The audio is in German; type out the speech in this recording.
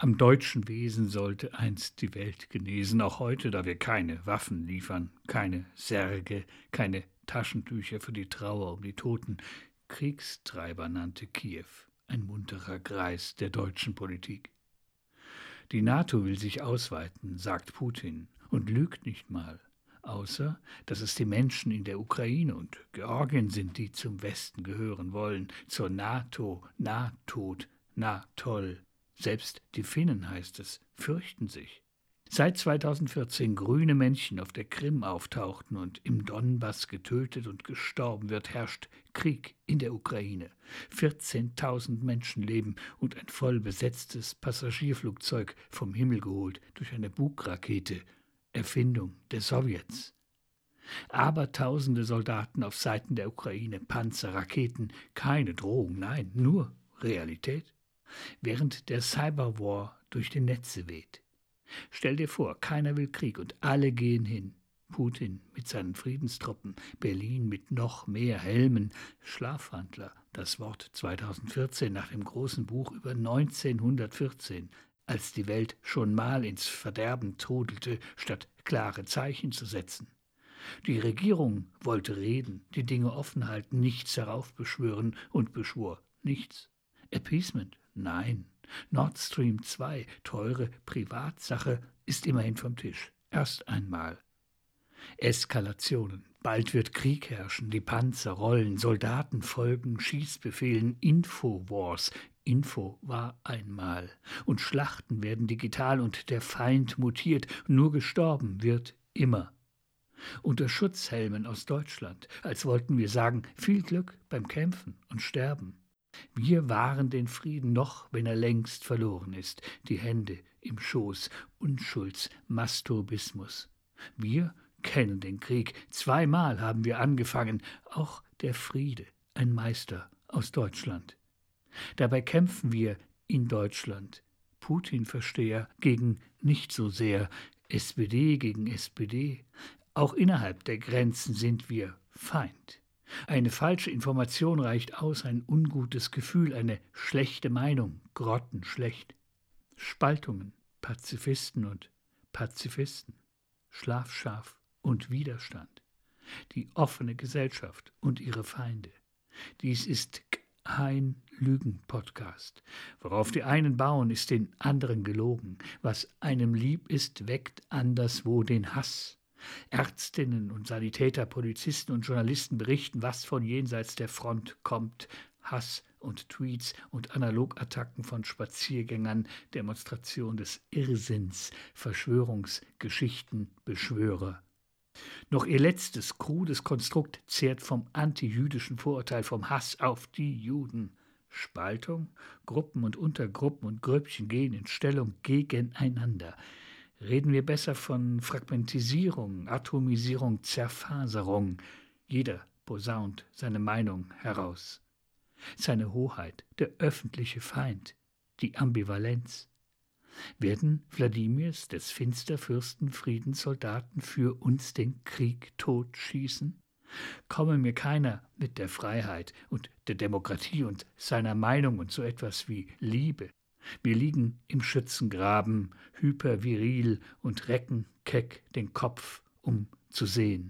Am deutschen Wesen sollte einst die Welt genesen, auch heute, da wir keine Waffen liefern, keine Särge, keine Taschentücher für die Trauer um die Toten. Kriegstreiber nannte Kiew, ein munterer Greis der deutschen Politik. Die NATO will sich ausweiten, sagt Putin, und lügt nicht mal, außer dass es die Menschen in der Ukraine und Georgien sind, die zum Westen gehören wollen, zur NATO, na tot, na toll. Selbst die Finnen, heißt es, fürchten sich. Seit 2014 grüne Männchen auf der Krim auftauchten und im Donbass getötet und gestorben wird, herrscht Krieg in der Ukraine. 14.000 Menschen leben und ein voll besetztes Passagierflugzeug vom Himmel geholt durch eine Bugrakete, Erfindung der Sowjets. Aber tausende Soldaten auf Seiten der Ukraine, Panzer, Raketen, keine Drohung, nein, nur Realität während der Cyberwar durch die Netze weht. Stell dir vor, keiner will Krieg und alle gehen hin. Putin mit seinen Friedenstruppen, Berlin mit noch mehr Helmen, Schlafwandler, das Wort 2014 nach dem großen Buch über 1914, als die Welt schon mal ins Verderben trudelte, statt klare Zeichen zu setzen. Die Regierung wollte reden, die Dinge offen halten, nichts heraufbeschwören und beschwor nichts. Appeasement, Nein, Nord Stream 2, teure Privatsache, ist immerhin vom Tisch. Erst einmal. Eskalationen. Bald wird Krieg herrschen, die Panzer rollen, Soldaten folgen, Schießbefehlen, Infowars. Info war einmal. Und Schlachten werden digital und der Feind mutiert. Nur gestorben wird immer. Unter Schutzhelmen aus Deutschland, als wollten wir sagen, viel Glück beim Kämpfen und Sterben. Wir wahren den Frieden noch, wenn er längst verloren ist, die Hände im Schoß, Unschuldsmasturbismus. Wir kennen den Krieg, zweimal haben wir angefangen, auch der Friede, ein Meister aus Deutschland. Dabei kämpfen wir in Deutschland, Putin-Versteher gegen nicht so sehr, SPD gegen SPD, auch innerhalb der Grenzen sind wir Feind. Eine falsche Information reicht aus, ein ungutes Gefühl, eine schlechte Meinung, grottenschlecht. Spaltungen, Pazifisten und Pazifisten, Schlafschaf und Widerstand, die offene Gesellschaft und ihre Feinde. Dies ist kein Lügen-Podcast. Worauf die einen bauen, ist den anderen gelogen. Was einem lieb ist, weckt anderswo den Hass. Ärztinnen und Sanitäter, Polizisten und Journalisten berichten, was von jenseits der Front kommt. Hass und Tweets und Analogattacken von Spaziergängern, Demonstration des Irrsinns, Verschwörungsgeschichten, Beschwörer. Noch ihr letztes krudes Konstrukt zehrt vom antijüdischen Vorurteil, vom Hass auf die Juden. Spaltung, Gruppen und Untergruppen und Grüppchen gehen in Stellung gegeneinander. Reden wir besser von Fragmentisierung, Atomisierung, Zerfaserung. Jeder posaunt seine Meinung heraus. Seine Hoheit, der öffentliche Feind, die Ambivalenz. Werden Wladimirs des Finsterfürsten Friedenssoldaten für uns den Krieg totschießen? Komme mir keiner mit der Freiheit und der Demokratie und seiner Meinung und so etwas wie Liebe, wir liegen im Schützengraben, hyperviril und recken keck den Kopf, um zu sehen.